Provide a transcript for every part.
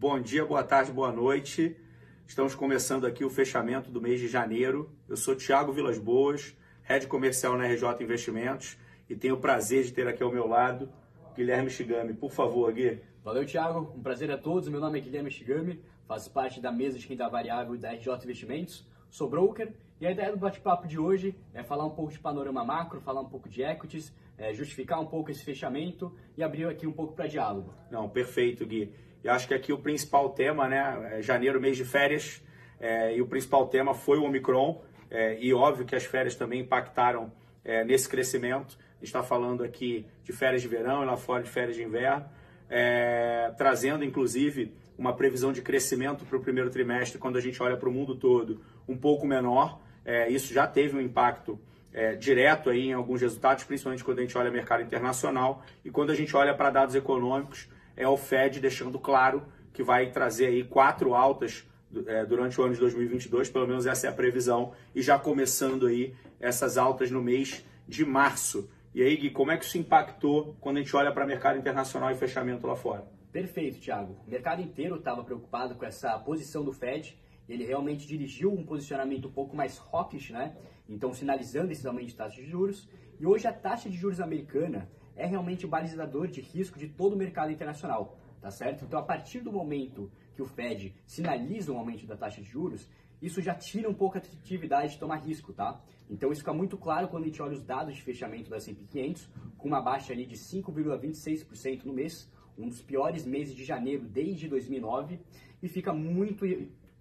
Bom dia, boa tarde, boa noite. Estamos começando aqui o fechamento do mês de janeiro. Eu sou Thiago Vilas Boas, head comercial na RJ Investimentos e tenho o prazer de ter aqui ao meu lado Guilherme Shigami. Por favor, Gui. Valeu, Thiago. Um prazer a todos. Meu nome é Guilherme Shigami, faço parte da mesa de renda variável da RJ Investimentos, sou broker e a ideia do bate-papo de hoje é falar um pouco de panorama macro, falar um pouco de equities, é, justificar um pouco esse fechamento e abrir aqui um pouco para diálogo. Não, perfeito, Gui. Eu acho que aqui o principal tema, né, é janeiro, mês de férias, é, e o principal tema foi o Omicron, é, e óbvio que as férias também impactaram é, nesse crescimento. está falando aqui de férias de verão e lá fora de férias de inverno, é, trazendo inclusive uma previsão de crescimento para o primeiro trimestre, quando a gente olha para o mundo todo, um pouco menor. É, isso já teve um impacto é, direto aí em alguns resultados, principalmente quando a gente olha mercado internacional e quando a gente olha para dados econômicos, é o Fed deixando claro que vai trazer aí quatro altas é, durante o ano de 2022, pelo menos essa é a previsão, e já começando aí essas altas no mês de março. E aí, Gui, como é que isso impactou quando a gente olha para o mercado internacional e fechamento lá fora? Perfeito, Thiago. O mercado inteiro estava preocupado com essa posição do Fed. Ele realmente dirigiu um posicionamento um pouco mais hawkish, né? Então, sinalizando esses aumentos de taxa de juros. E hoje a taxa de juros americana é realmente o balizador de risco de todo o mercado internacional, tá certo? Então, a partir do momento que o Fed sinaliza um aumento da taxa de juros, isso já tira um pouco a atratividade de tomar risco, tá? Então isso fica muito claro quando a gente olha os dados de fechamento da S&P 500, com uma baixa ali de 5,26% no mês, um dos piores meses de janeiro desde 2009, e fica muito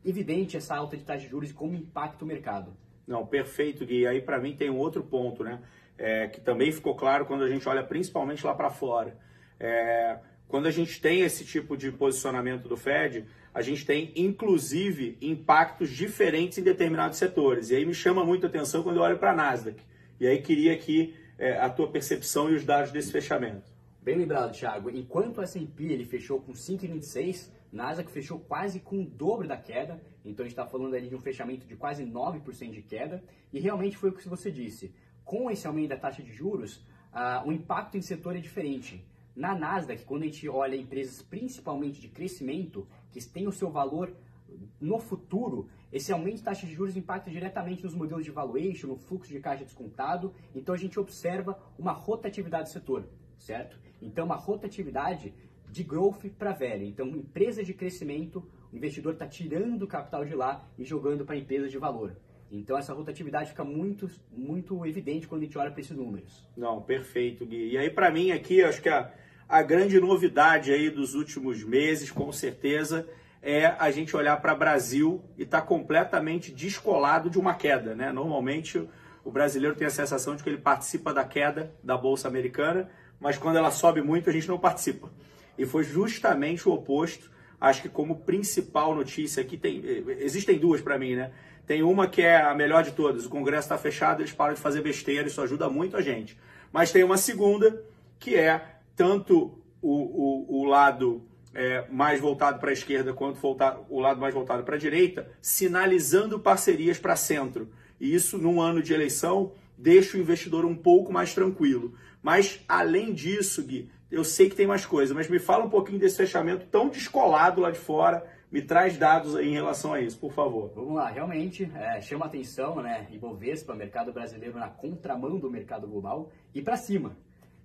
evidente essa alta de taxa de juros e como impacta o mercado. Não, perfeito, Gui. Aí para mim tem um outro ponto, né? É, que também ficou claro quando a gente olha principalmente lá para fora. É, quando a gente tem esse tipo de posicionamento do Fed, a gente tem inclusive impactos diferentes em determinados setores. E aí me chama muito a atenção quando eu olho para a Nasdaq. E aí queria aqui é, a tua percepção e os dados desse fechamento. Bem lembrado, Thiago. Enquanto o S&P ele fechou com 5,26, Nasdaq fechou quase com o dobro da queda. Então a gente está falando ali de um fechamento de quase 9% de queda. E realmente foi o que você disse. Com esse aumento da taxa de juros, uh, o impacto em setor é diferente. Na Nasdaq, quando a gente olha empresas principalmente de crescimento, que têm o seu valor no futuro, esse aumento de taxa de juros impacta diretamente nos modelos de valuation, no fluxo de caixa descontado, então a gente observa uma rotatividade do setor, certo? Então uma rotatividade de growth para velho. Então, empresas de crescimento, o investidor está tirando o capital de lá e jogando para empresas de valor. Então essa rotatividade fica muito, muito evidente quando a gente olha para esses números. Não, perfeito, Gui. E aí para mim aqui, acho que a, a grande novidade aí dos últimos meses, com certeza, é a gente olhar para o Brasil e estar tá completamente descolado de uma queda. Né? Normalmente o brasileiro tem a sensação de que ele participa da queda da Bolsa Americana, mas quando ela sobe muito a gente não participa. E foi justamente o oposto. Acho que como principal notícia aqui tem. Existem duas para mim, né? Tem uma que é a melhor de todas. O Congresso está fechado, eles param de fazer besteira, isso ajuda muito a gente. Mas tem uma segunda, que é tanto o, o, o lado é, mais voltado para a esquerda quanto o lado mais voltado para a direita, sinalizando parcerias para centro. E isso, num ano de eleição, deixa o investidor um pouco mais tranquilo. Mas, além disso, Gui, eu sei que tem mais coisa, mas me fala um pouquinho desse fechamento tão descolado lá de fora. Me traz dados aí em relação a isso, por favor. Vamos lá, realmente é, chama atenção, né? Ibovespa, mercado brasileiro na contramão do mercado global e para cima.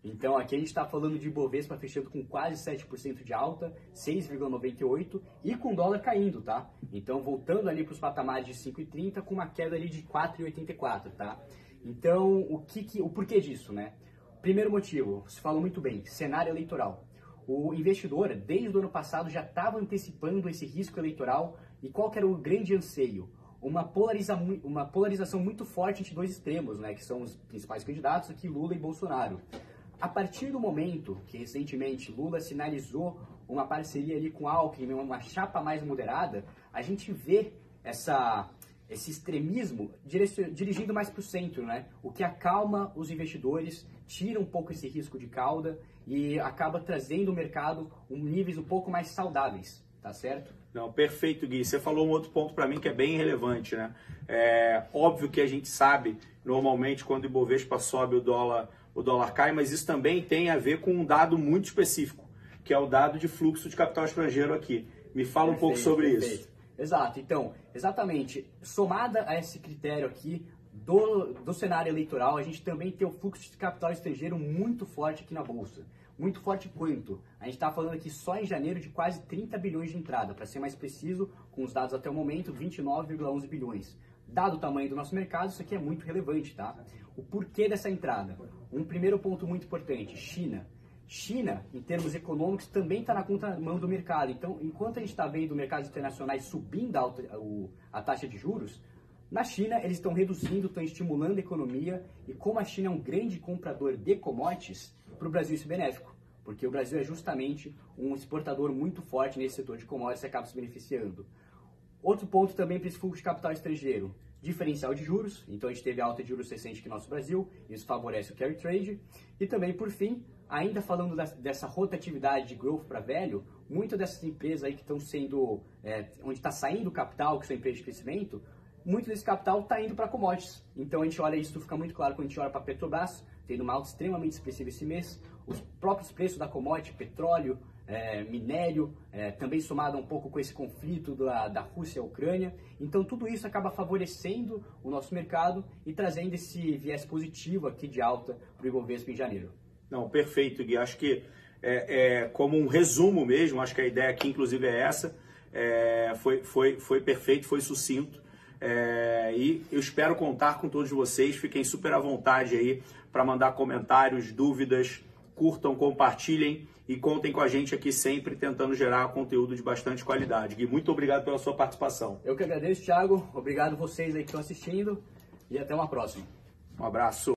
Então aqui a gente está falando de Ibovespa fechando com quase 7% de alta, 6,98% e com dólar caindo, tá? Então voltando ali para os patamares de 5,30 com uma queda ali de 4,84, tá? Então o que, que o porquê disso, né? Primeiro motivo, se falou muito bem, cenário eleitoral. O investidor, desde o ano passado, já estava antecipando esse risco eleitoral e qual era o grande anseio? Uma, polariza, uma polarização muito forte entre dois extremos, né, que são os principais candidatos aqui, Lula e Bolsonaro. A partir do momento que recentemente Lula sinalizou uma parceria ali com Alckmin, uma chapa mais moderada, a gente vê essa, esse extremismo dirigindo mais para o centro, né? o que acalma os investidores, tira um pouco esse risco de cauda e acaba trazendo o mercado um níveis um pouco mais saudáveis, tá certo? Não, perfeito, Gui. Você falou um outro ponto para mim que é bem relevante, né? É óbvio que a gente sabe, normalmente, quando o Ibovespa sobe, o dólar o dólar cai, mas isso também tem a ver com um dado muito específico, que é o dado de fluxo de capital estrangeiro aqui. Me fala perfeito, um pouco sobre perfeito. isso. Exato, então, exatamente, somada a esse critério aqui do, do cenário eleitoral, a gente também tem o fluxo de capital estrangeiro muito forte aqui na Bolsa. Muito forte quanto? A gente está falando aqui só em janeiro de quase 30 bilhões de entrada, para ser mais preciso, com os dados até o momento, 29,11 bilhões. Dado o tamanho do nosso mercado, isso aqui é muito relevante, tá? O porquê dessa entrada? Um primeiro ponto muito importante, China. China, em termos econômicos, também está na contramão do mercado. Então, enquanto a gente está vendo mercados internacionais subindo a, a taxa de juros, na China eles estão reduzindo, estão estimulando a economia e como a China é um grande comprador de commodities, para o Brasil isso é benéfico, porque o Brasil é justamente um exportador muito forte nesse setor de commodities e acaba se beneficiando. Outro ponto também para esse fluxo de capital estrangeiro, diferencial de juros, então a gente teve alta de juros recente aqui no nosso Brasil, isso favorece o carry trade, e também, por fim, ainda falando dessa rotatividade de growth para velho, muitas dessas empresas aí que estão sendo, é, onde está saindo capital, que são empresas de crescimento, muito desse capital está indo para commodities. Então a gente olha isso, fica muito claro quando a gente olha para Petrobras, tendo uma alta extremamente expressiva esse mês, os próprios preços da commodity, petróleo, é, minério, é, também somado um pouco com esse conflito da, da Rússia e Ucrânia. Então, tudo isso acaba favorecendo o nosso mercado e trazendo esse viés positivo aqui de alta para o Ibovespa em janeiro. Não, perfeito, Gui. Acho que é, é, como um resumo mesmo, acho que a ideia aqui, inclusive, é essa. É, foi, foi, foi perfeito, foi sucinto. É, e eu espero contar com todos vocês. Fiquem super à vontade aí para mandar comentários, dúvidas, curtam, compartilhem e contem com a gente aqui sempre tentando gerar conteúdo de bastante qualidade. Gui, muito obrigado pela sua participação. Eu que agradeço, Thiago. Obrigado vocês aí que estão assistindo e até uma próxima. Um abraço.